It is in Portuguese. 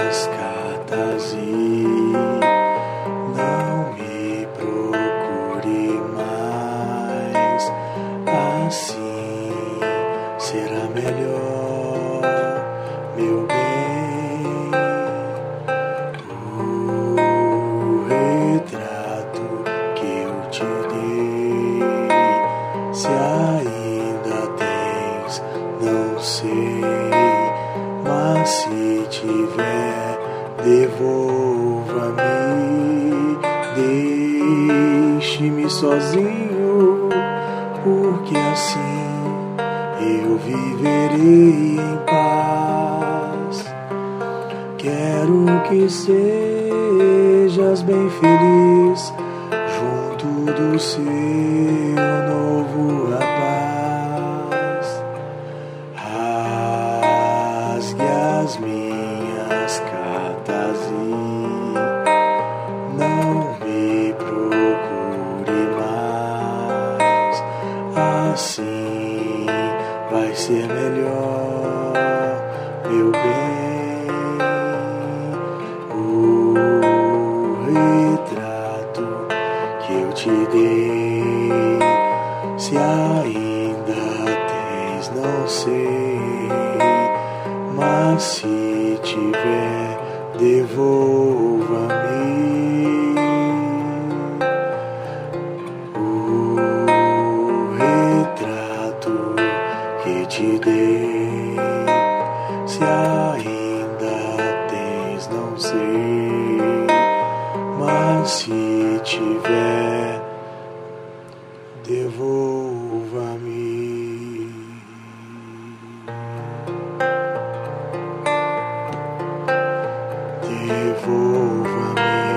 minhas cartas e não me procure mais. Assim será melhor. Devolva-me, deixe-me sozinho, porque assim eu viverei em paz. Quero que sejas bem feliz junto do seu novo rapaz. Rasgue as minhas Assim vai ser melhor, meu bem. O retrato que eu te dei, se ainda tens, não sei, mas se tiver, devolva-me. Se tiver, devolva-me. Devolva-me.